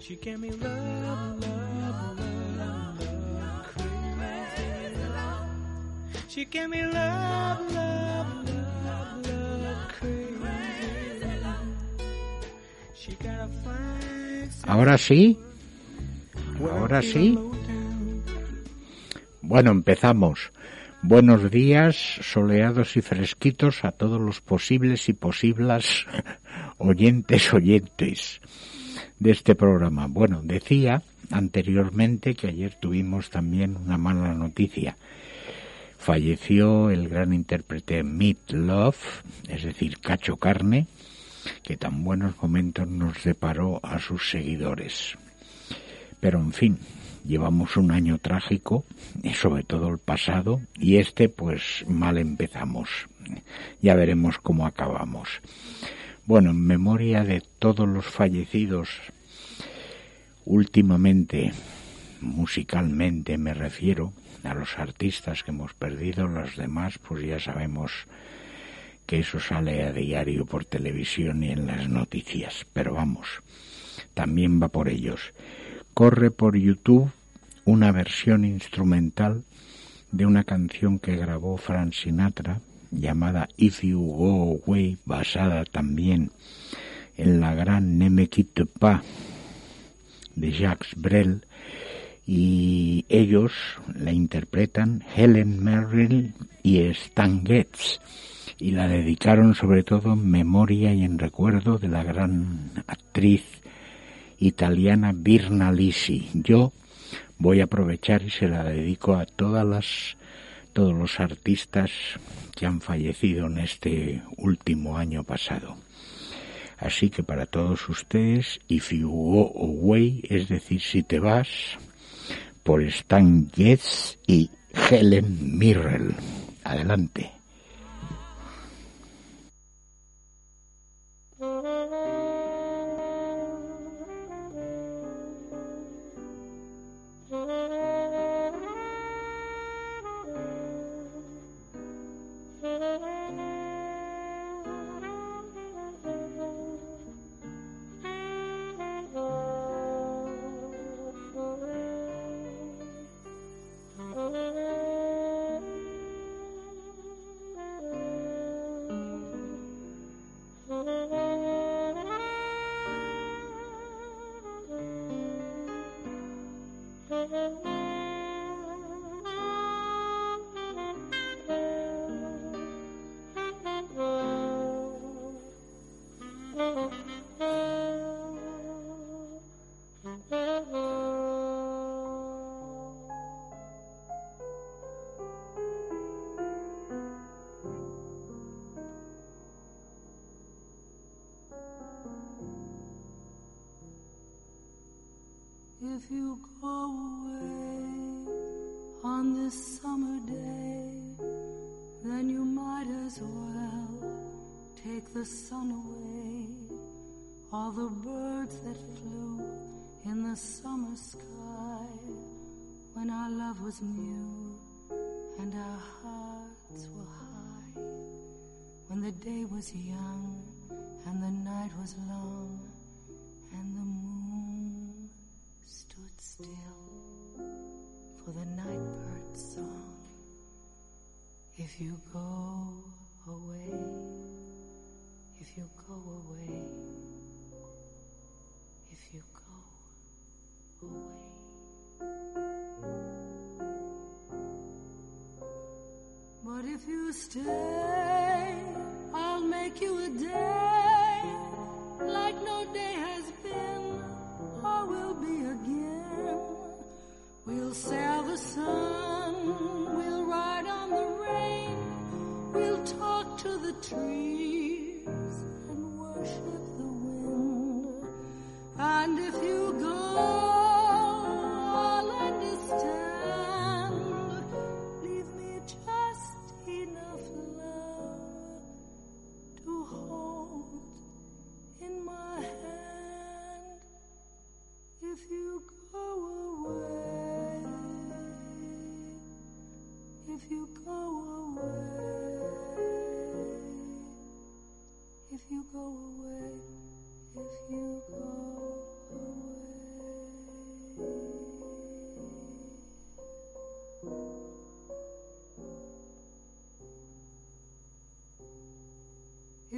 She gave me love, love, love, love, crazy. She gave me love, love, love, love, crazy. She got a fine. Ahora sí. Ahora sí. Bueno, empezamos. Buenos días, soleados y fresquitos a todos los posibles y posibles oyentes oyentes de este programa. Bueno, decía anteriormente que ayer tuvimos también una mala noticia. Falleció el gran intérprete Meat Love, es decir, Cacho Carne, que tan buenos momentos nos deparó a sus seguidores. Pero en fin, llevamos un año trágico, sobre todo el pasado, y este pues mal empezamos. Ya veremos cómo acabamos. Bueno, en memoria de todos los fallecidos últimamente, musicalmente me refiero a los artistas que hemos perdido, los demás pues ya sabemos que eso sale a diario por televisión y en las noticias, pero vamos, también va por ellos. Corre por YouTube una versión instrumental de una canción que grabó Frank Sinatra llamada If You Go Away, basada también en la gran Ne Pa de Jacques Brel, y ellos la interpretan Helen Merrill y Stan Getz, y la dedicaron sobre todo en memoria y en recuerdo de la gran actriz italiana Birna Lisi. Yo voy a aprovechar y se la dedico a todas las todos los artistas que han fallecido en este último año pasado. Así que para todos ustedes, If You Go Away, es decir, si te vas, por Stan Getz y Helen Mirrell. Adelante. That flew in the summer sky when our love was new and our hearts were high. When the day was young and the night was long and the moon stood still for the night bird's song. If you go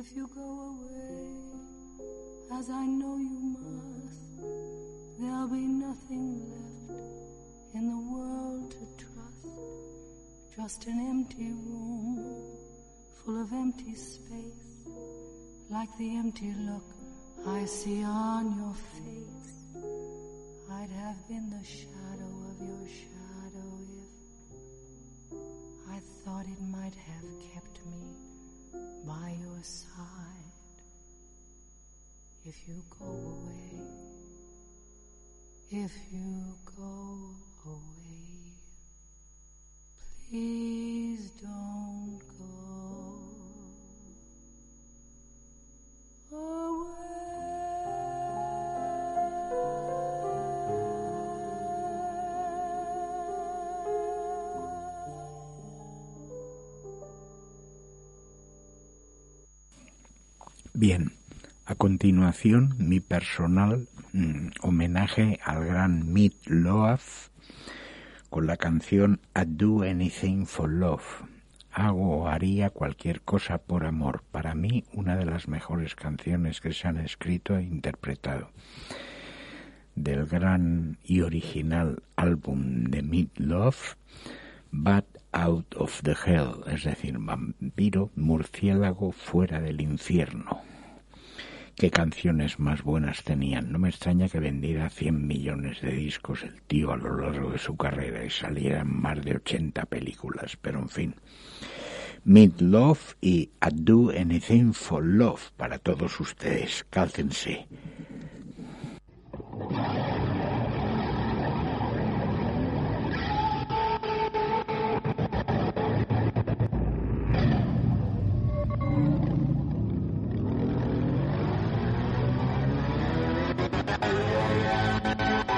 If you go away, as I know you must, there'll be nothing left in the world to trust. Just an empty room full of empty space, like the empty look I see on your face. I'd have been the shadow Bien, a continuación mi personal mm, homenaje al gran Meat Loaf con la canción I'd Do Anything for Love. Hago o haría cualquier cosa por amor. Para mí, una de las mejores canciones que se han escrito e interpretado. Del gran y original álbum de Meat Love, Bat Out of the Hell, es decir, vampiro, murciélago fuera del infierno. Qué canciones más buenas tenían. No me extraña que vendiera 100 millones de discos el tío a lo largo de su carrera y saliera en más de 80 películas, pero en fin. Meet Love y I Do Anything for Love para todos ustedes. Cálcense. Would do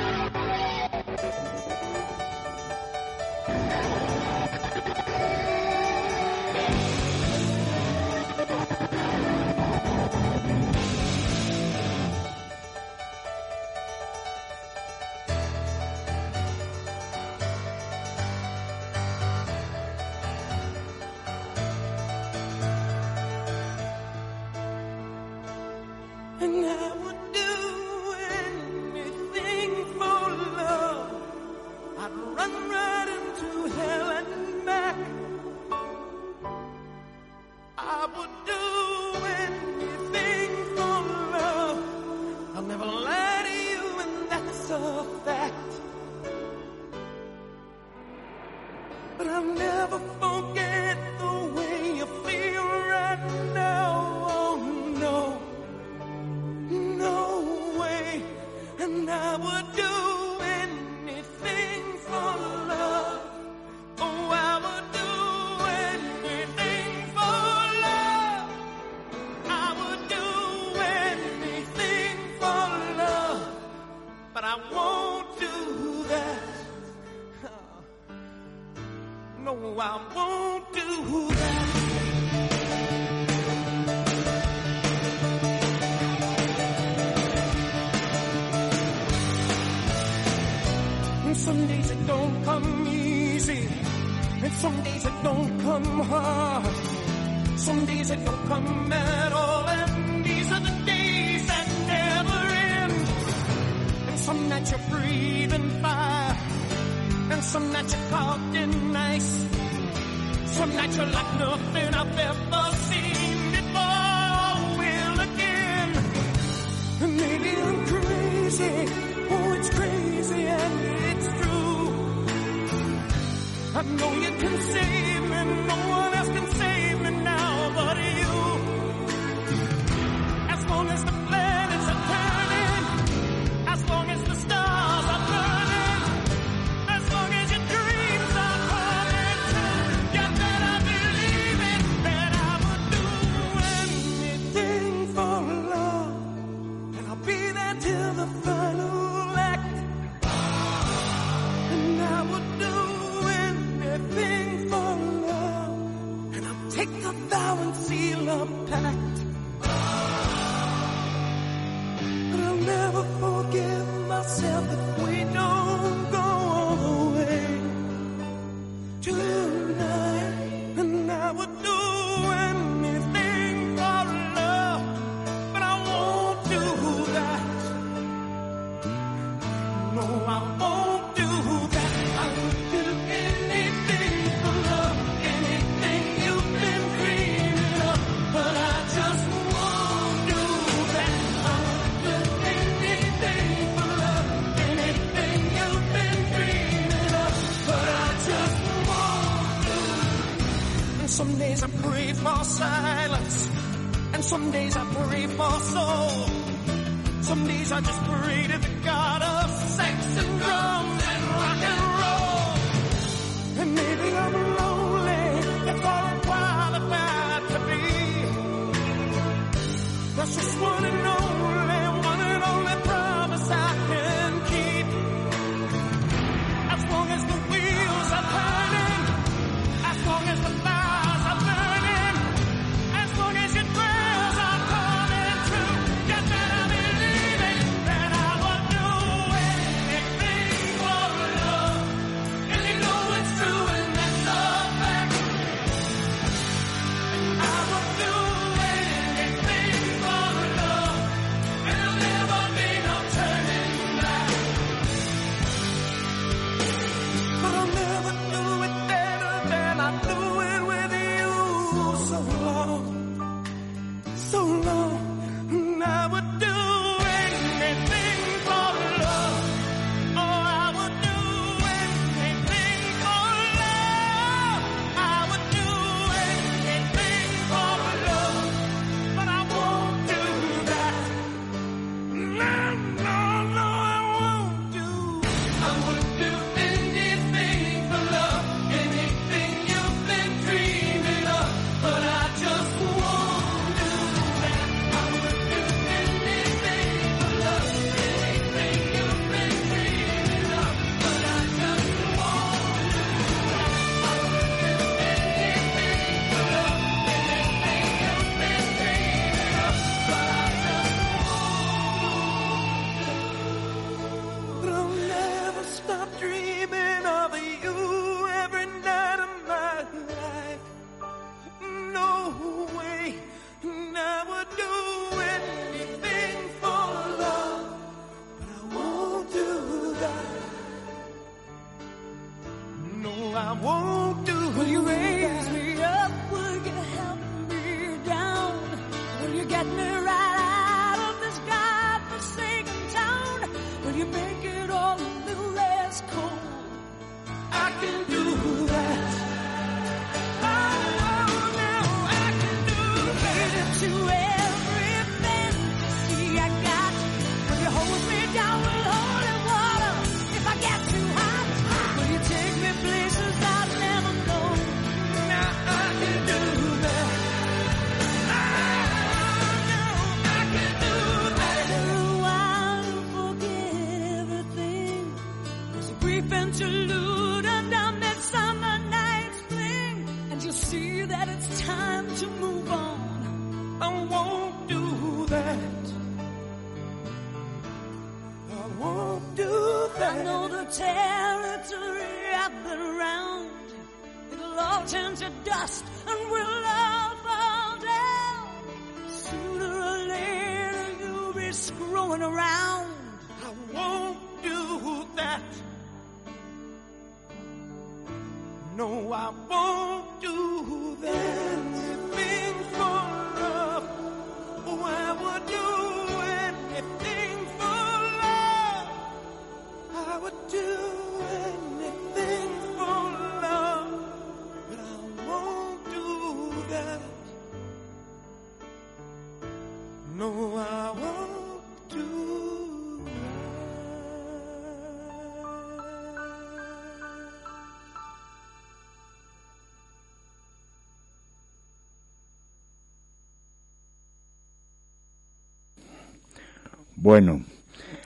Bueno,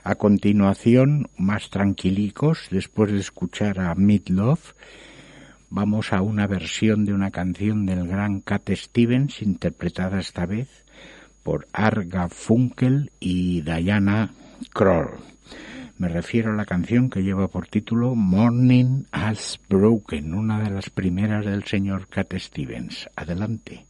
a continuación, más tranquilicos, después de escuchar a Midlove, vamos a una versión de una canción del gran Cat Stevens, interpretada esta vez por Arga Funkel y Diana Kroll. Me refiero a la canción que lleva por título Morning Has Broken, una de las primeras del señor Cat Stevens. Adelante.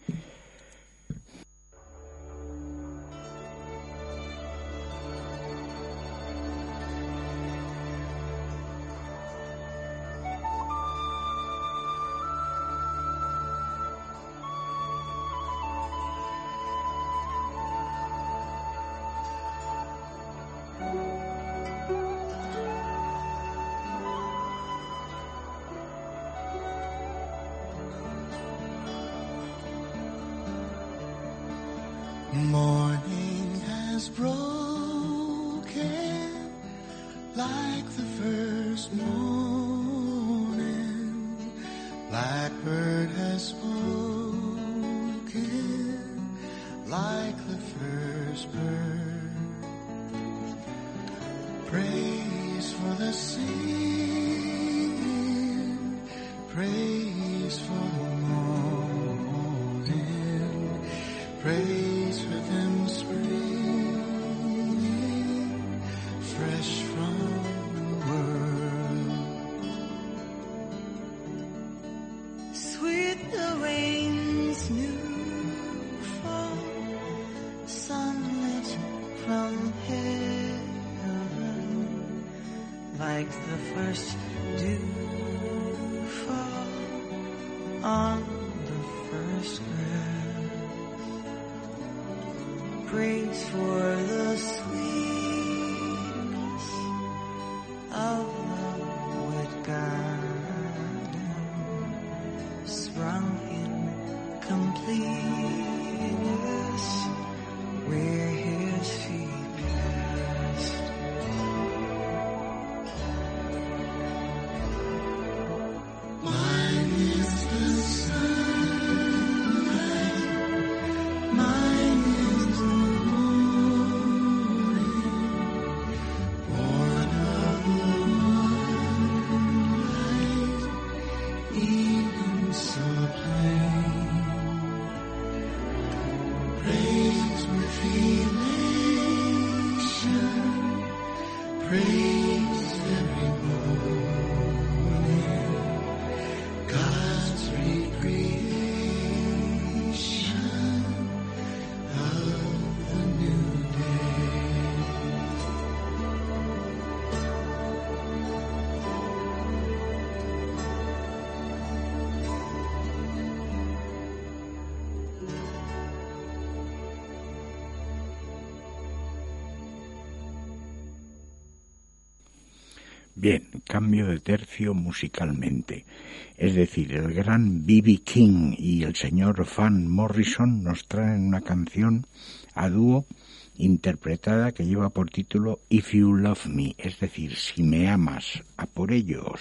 cambio de tercio musicalmente. Es decir, el gran B.B. King y el señor Van Morrison nos traen una canción a dúo interpretada que lleva por título If You Love Me, es decir, si me amas, a por ellos.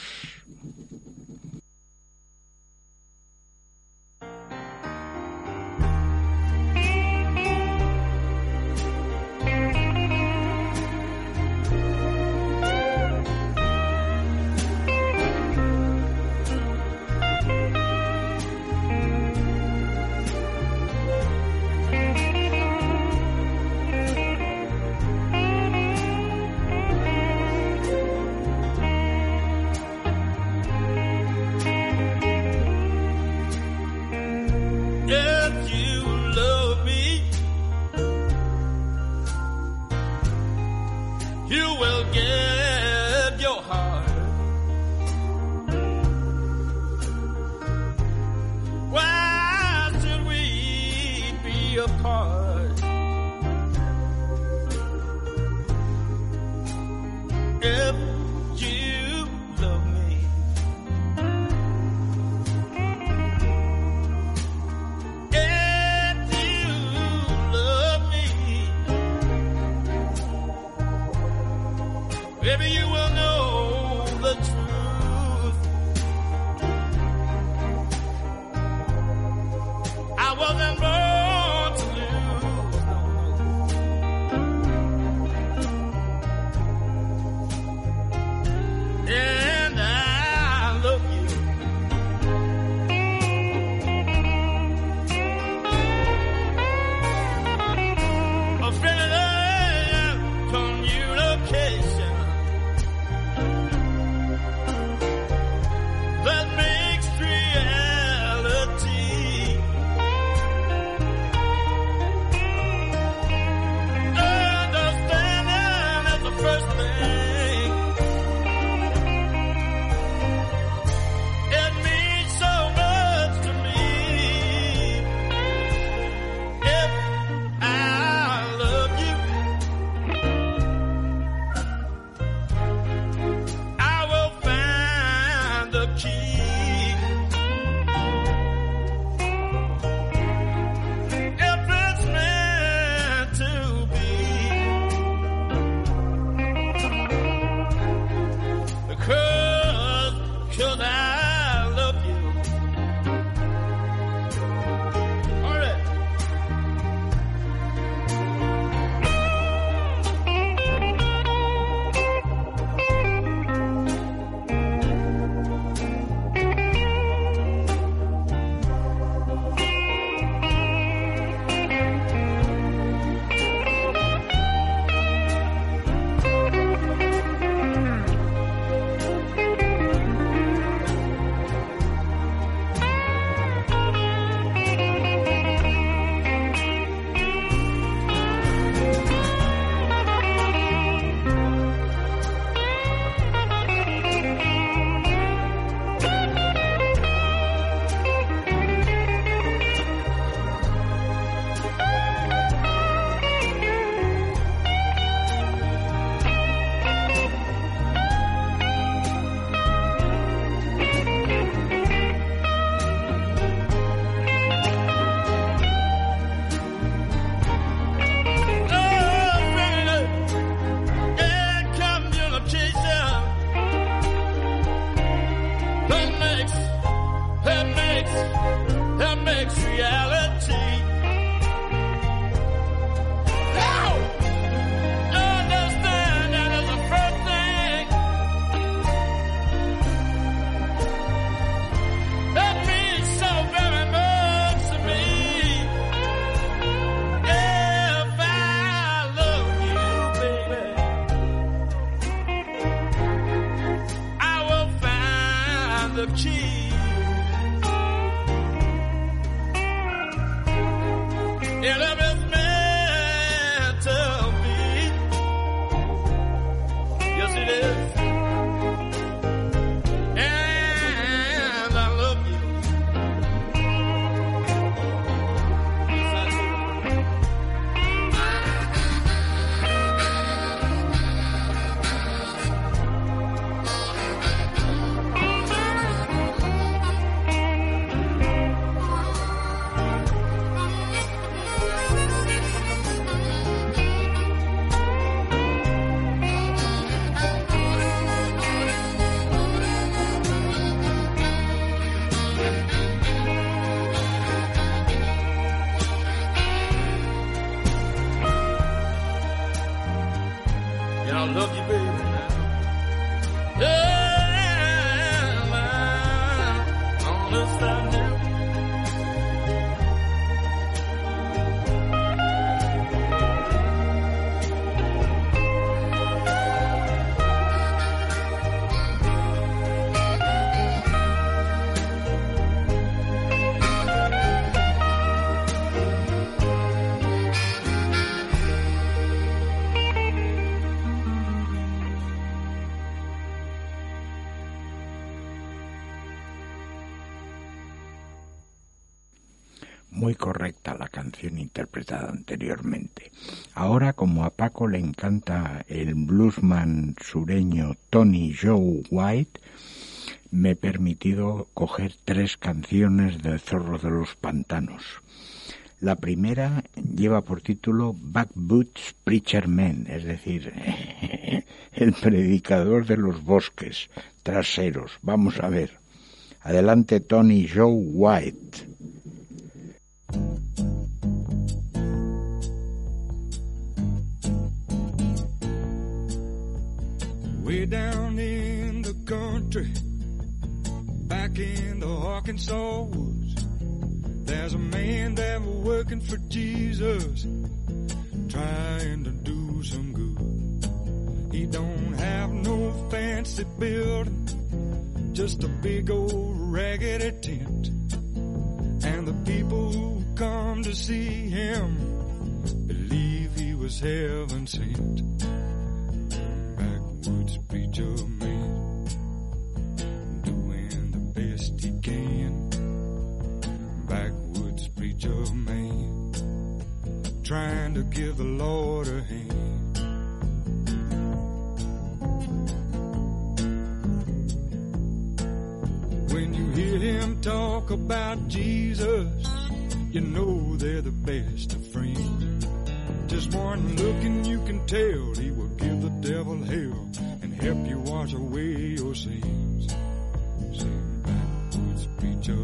Canción interpretada anteriormente. Ahora, como a Paco le encanta el bluesman sureño Tony Joe White, me he permitido coger tres canciones del Zorro de los Pantanos. La primera lleva por título Backwoods Preacher Man, es decir, el predicador de los bosques traseros. Vamos a ver. Adelante Tony Joe White. Way down in the country, back in the Arkansas woods, there's a man that was working for Jesus, trying to do some good. He don't have no fancy building, just a big old raggedy tent. And the people who come to see him believe he was heaven sent preacher man, doing the best he can. Backwoods preacher man, trying to give the Lord a hand. When you hear him talk about Jesus, you know they're the best of friends. Just one look and you can tell he will give the devil hell help you wash away your sins. Sing backwoods preacher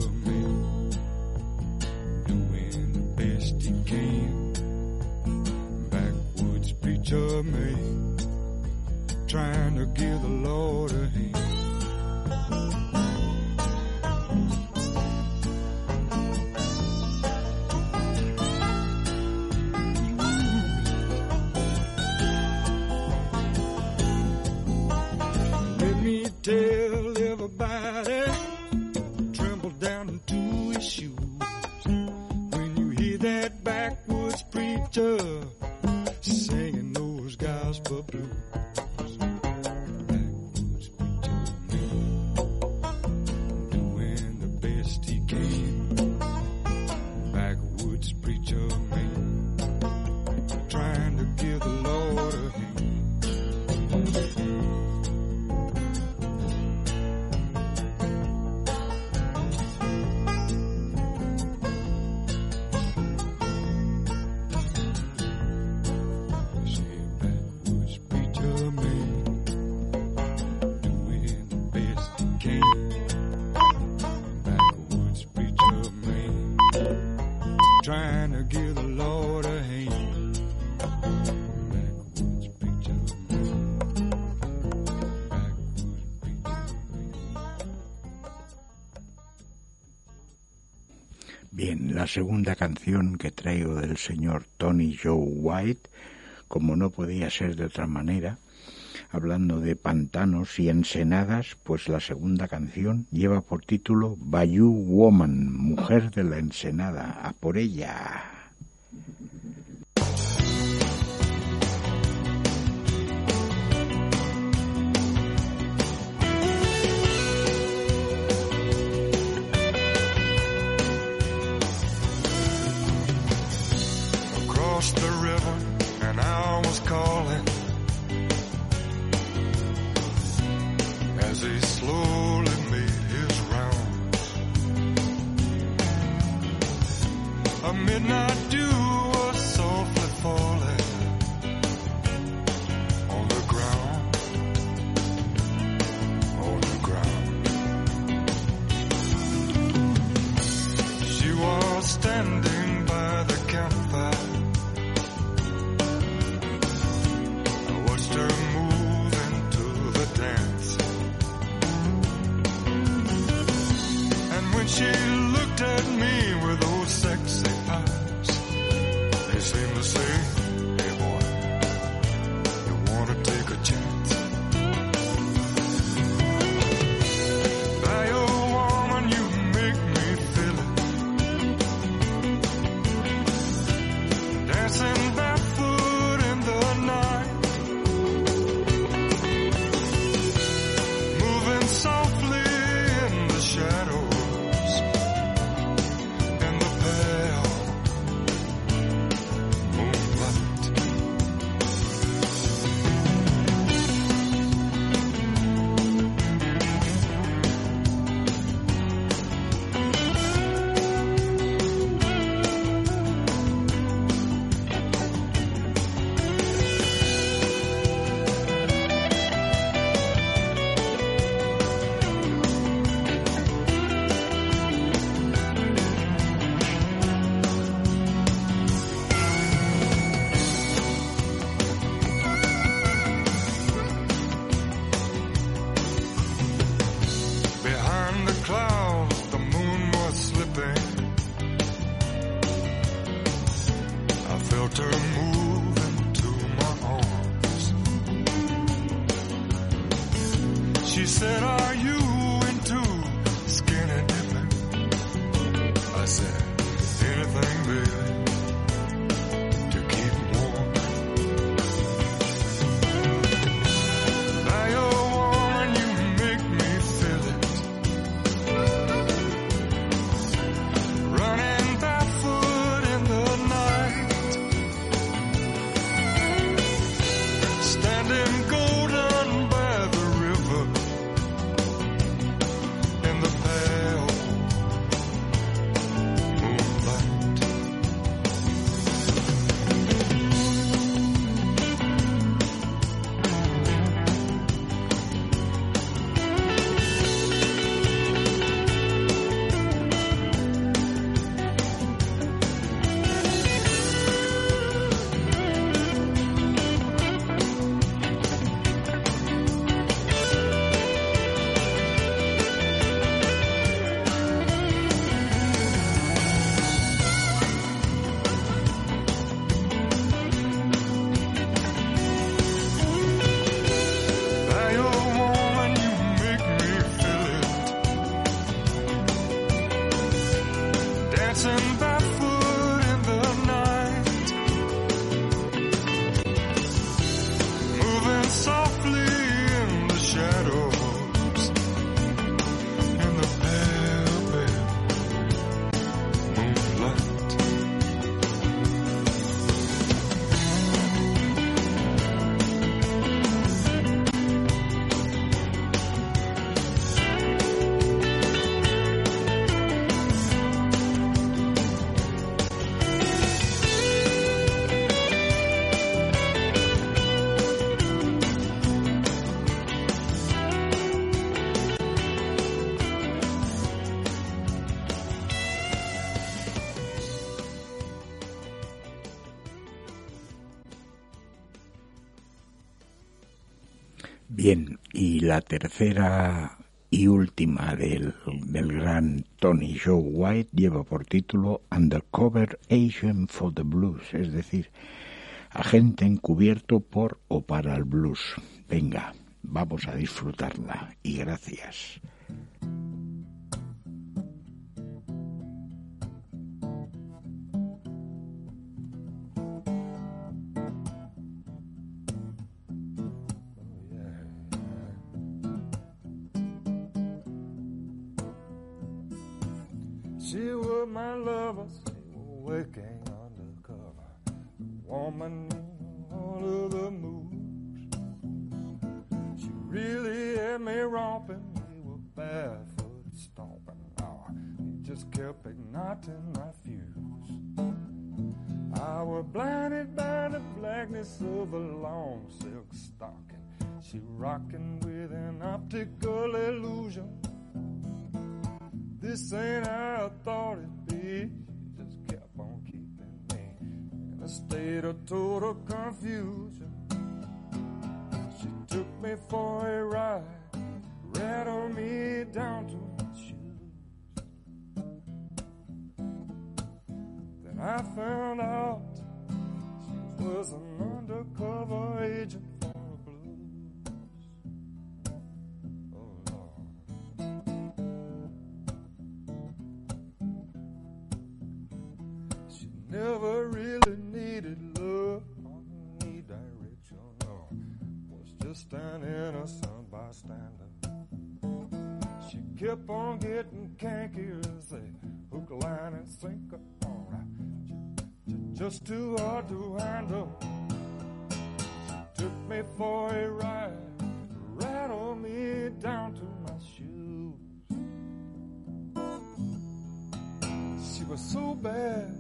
Bien, la segunda canción que traigo del señor Tony Joe White, como no podía ser de otra manera, hablando de pantanos y ensenadas, pues la segunda canción lleva por título Bayou Woman, mujer de la ensenada, a por ella. Across the river, and I was called. midnight. la tercera y última del, del gran Tony Joe White lleva por título Undercover Agent for the Blues, es decir, agente encubierto por o para el blues. Venga, vamos a disfrutarla y gracias. She my lover, working undercover. Woman of the moves. She really had me romping, we were barefoot stomping. Oh, he just kept igniting my fuse. I was blinded by the blackness of a long silk stocking. She rocking with an optical illusion. This ain't how I thought it'd be. She just kept on keeping me in a state of total confusion. She took me for a ride, rattled me down to my shoes. Then I found out she was an undercover agent bystander. She kept on getting canky as a hook, line, and sinker. All right, just too hard to handle. She took me for a ride, rattled me down to my shoes. She was so bad,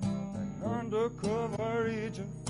an undercover agent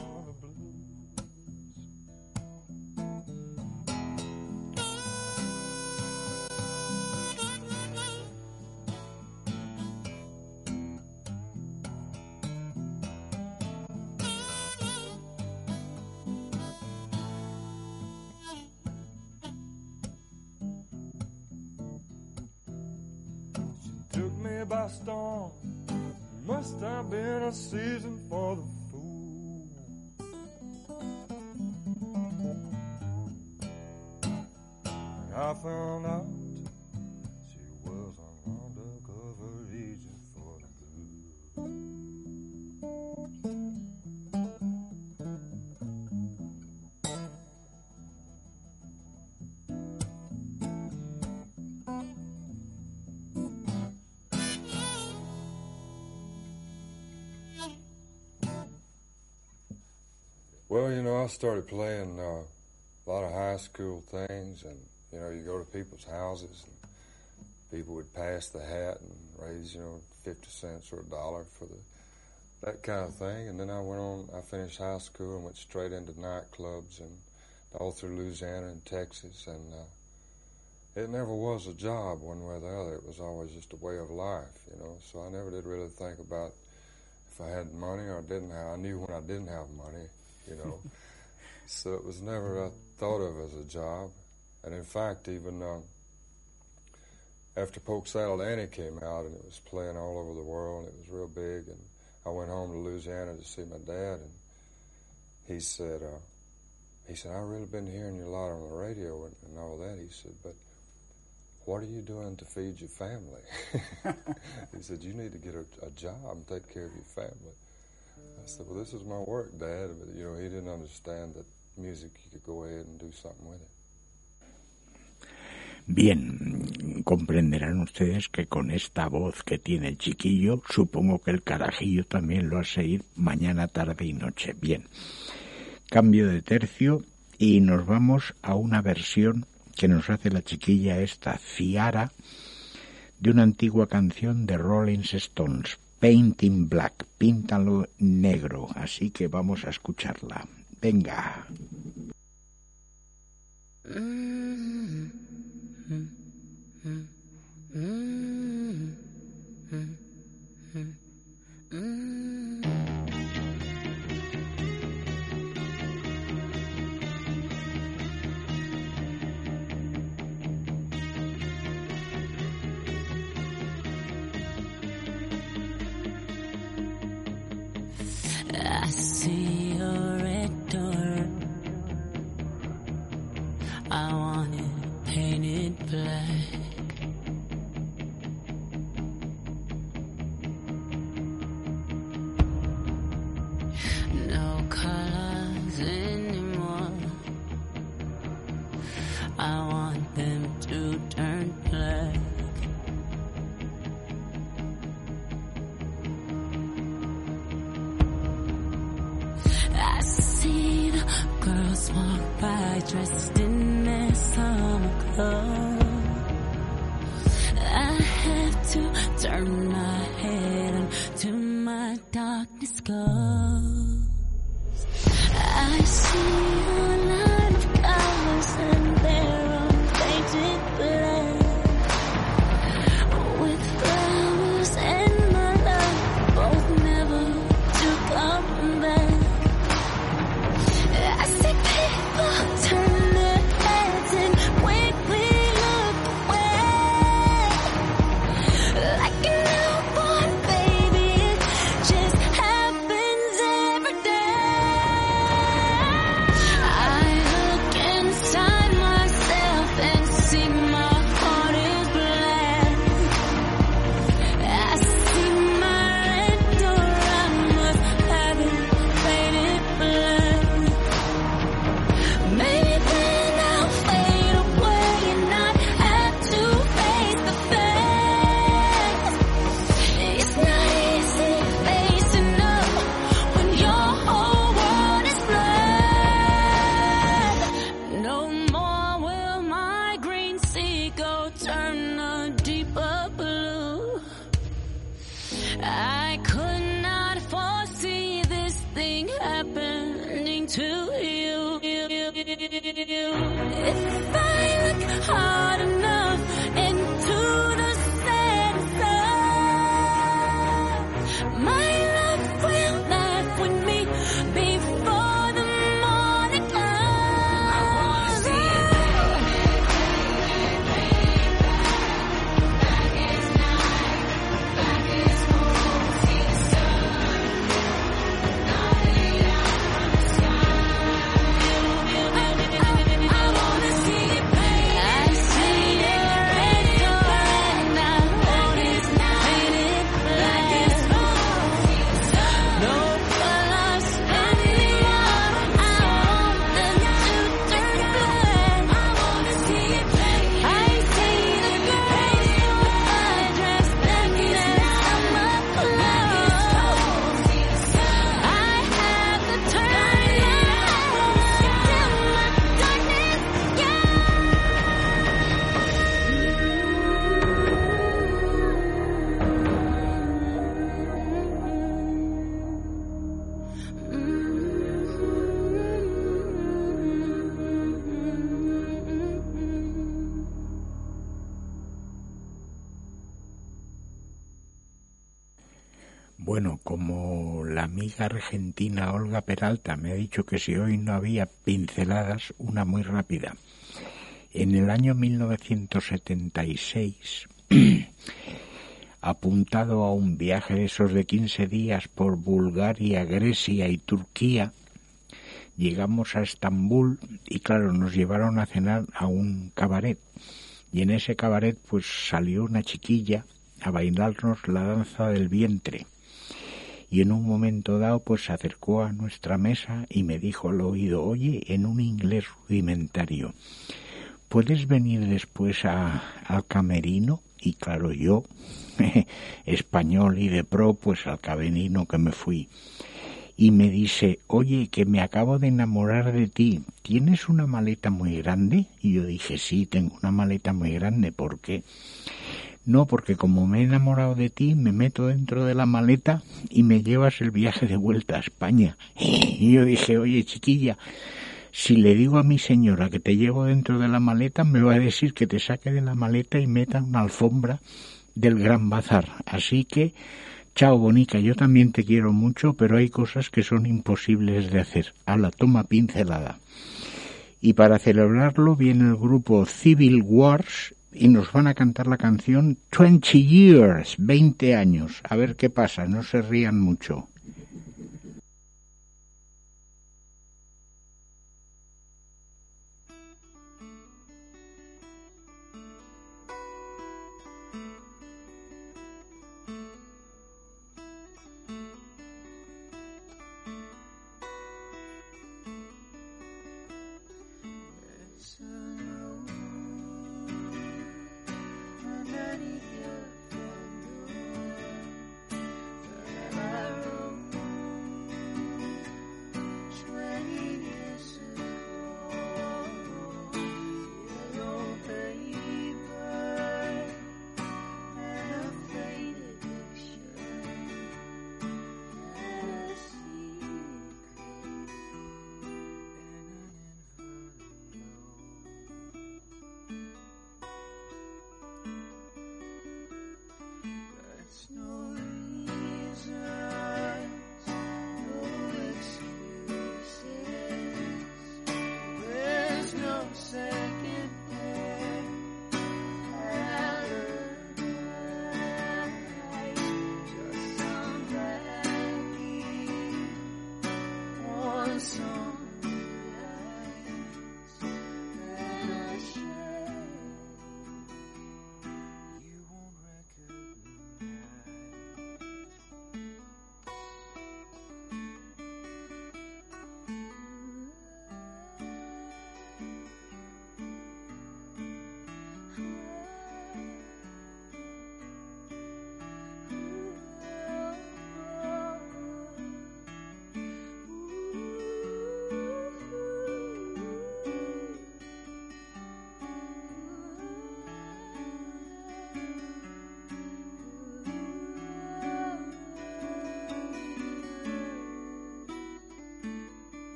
Well, you know, I started playing uh, a lot of high school things, and you know, you go to people's houses, and people would pass the hat and raise, you know, fifty cents or a dollar for the that kind of thing. And then I went on. I finished high school and went straight into nightclubs and all through Louisiana and Texas, and uh, it never was a job one way or the other. It was always just a way of life, you know. So I never did really think about if I had money or didn't have. I knew when I didn't have money, you know. so it was never thought of as a job. And in fact, even uh, after Polk Saddle Annie came out and it was playing all over the world, and it was real big. And I went home to Louisiana to see my dad, and he said, uh, he said, I've really been hearing you a lot on the radio and, and all that. He said, but what are you doing to feed your family? he said, you need to get a, a job and take care of your family. Bien, comprenderán ustedes que con esta voz que tiene el chiquillo, supongo que el carajillo también lo hace ir mañana, tarde y noche. Bien, cambio de tercio y nos vamos a una versión que nos hace la chiquilla esta, Ciara, de una antigua canción de Rolling Stones, Painting Black, píntalo negro. Así que vamos a escucharla. Venga. I see your red door. I want it painted black. To amiga argentina Olga Peralta me ha dicho que si hoy no había pinceladas, una muy rápida. En el año 1976, apuntado a un viaje de esos de 15 días por Bulgaria, Grecia y Turquía, llegamos a Estambul y claro, nos llevaron a cenar a un cabaret. Y en ese cabaret pues salió una chiquilla a bailarnos la danza del vientre. Y en un momento dado pues se acercó a nuestra mesa y me dijo al oído, oye, en un inglés rudimentario, ¿puedes venir después a, al camerino? Y claro, yo, español y de pro, pues al camerino que me fui. Y me dice, oye, que me acabo de enamorar de ti, ¿tienes una maleta muy grande? Y yo dije, sí, tengo una maleta muy grande, ¿por qué? No, porque como me he enamorado de ti, me meto dentro de la maleta y me llevas el viaje de vuelta a España. Y yo dije, oye, chiquilla, si le digo a mi señora que te llevo dentro de la maleta, me va a decir que te saque de la maleta y meta una alfombra del Gran Bazar. Así que, chao, bonica, yo también te quiero mucho, pero hay cosas que son imposibles de hacer. A la toma pincelada. Y para celebrarlo viene el grupo Civil Wars y nos van a cantar la canción 20 Years, 20 años. A ver qué pasa, no se rían mucho.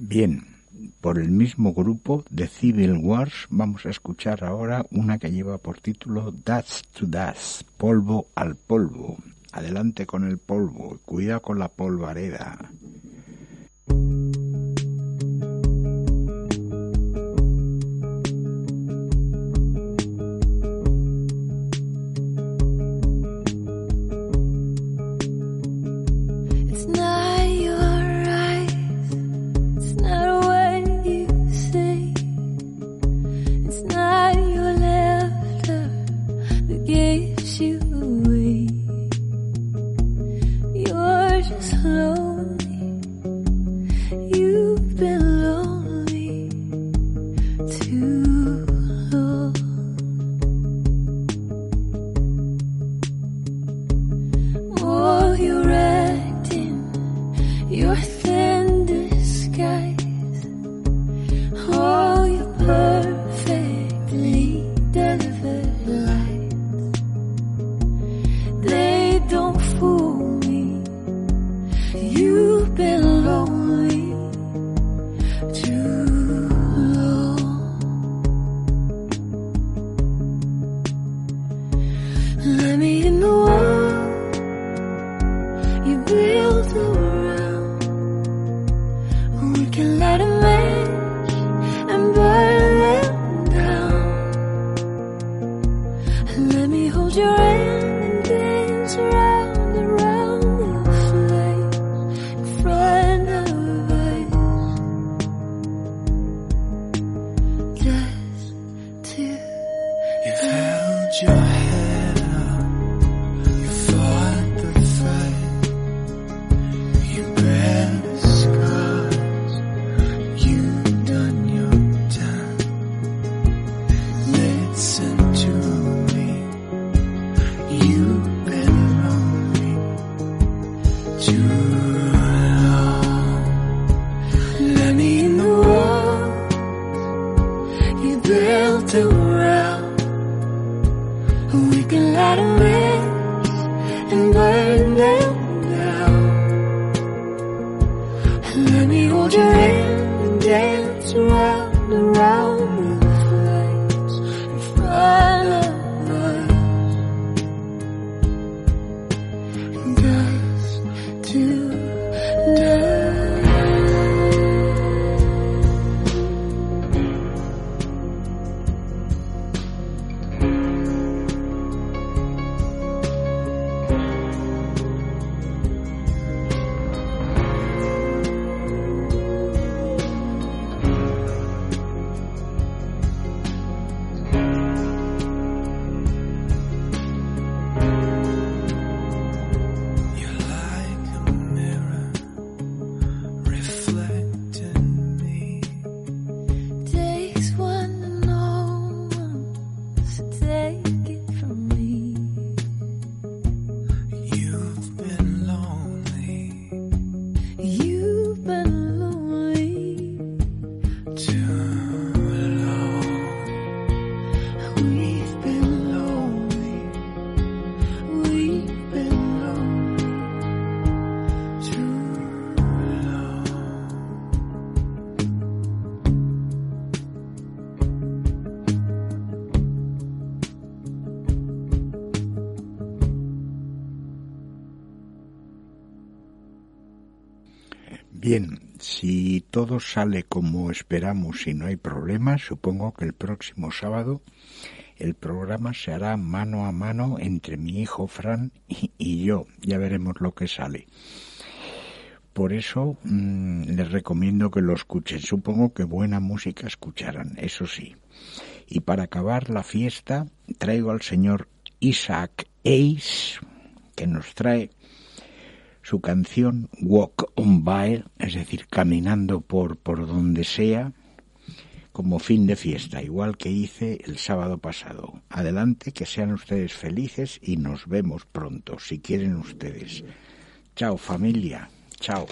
Bien, por el mismo grupo de Civil Wars vamos a escuchar ahora una que lleva por título Dust to Dust, polvo al polvo. Adelante con el polvo, cuida con la polvareda. Gives you away. You're just We can light a match and burn them down. Let me hold your hand and dance around sale como esperamos y no hay problemas, supongo que el próximo sábado el programa se hará mano a mano entre mi hijo Fran y, y yo. Ya veremos lo que sale. Por eso mm, les recomiendo que lo escuchen. Supongo que buena música escucharán, eso sí. Y para acabar la fiesta, traigo al señor Isaac Ace, que nos trae su canción Walk on By, es decir, caminando por, por donde sea, como fin de fiesta, igual que hice el sábado pasado. Adelante, que sean ustedes felices y nos vemos pronto, si quieren ustedes. Chao familia, chao.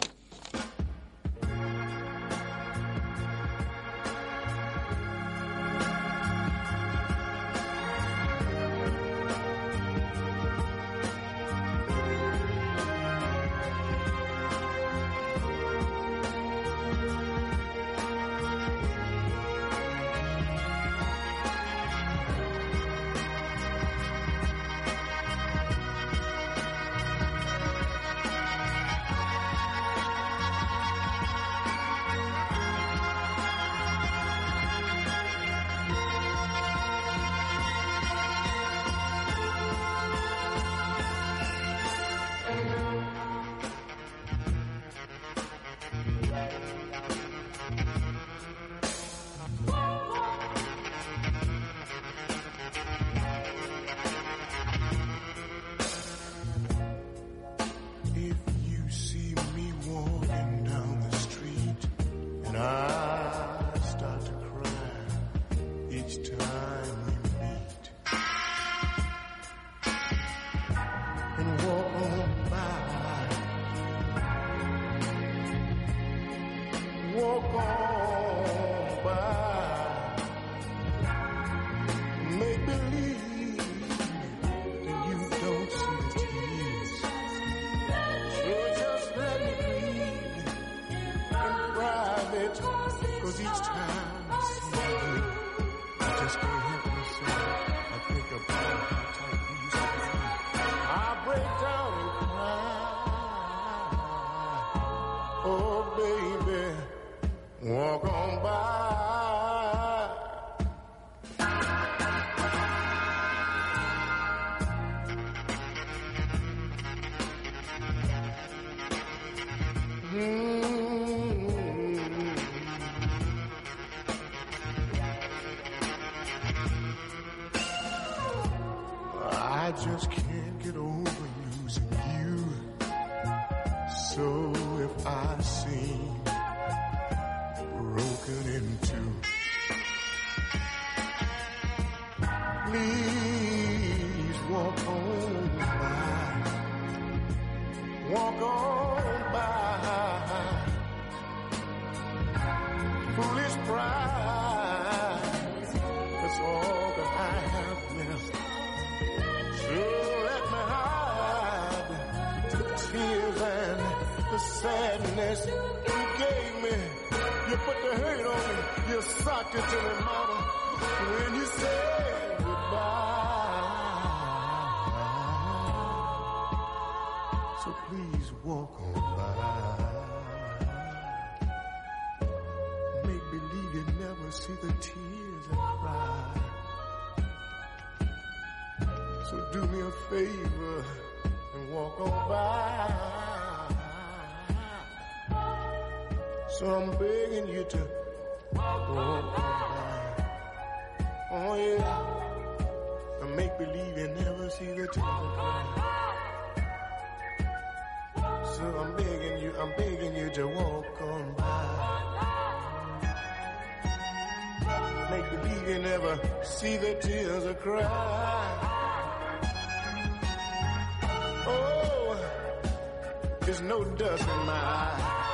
each time. Me, mama. When you goodbye. So please walk on by. Make believe you never see the tears I cry. So do me a favor and walk on by. So I'm begging you to walk on by. Oh yeah. And make believe you never see the tears I cry. So I'm begging you, I'm begging you to walk on by. Make believe you never see the tears I cry. Oh, there's no dust in my eye. Oh no.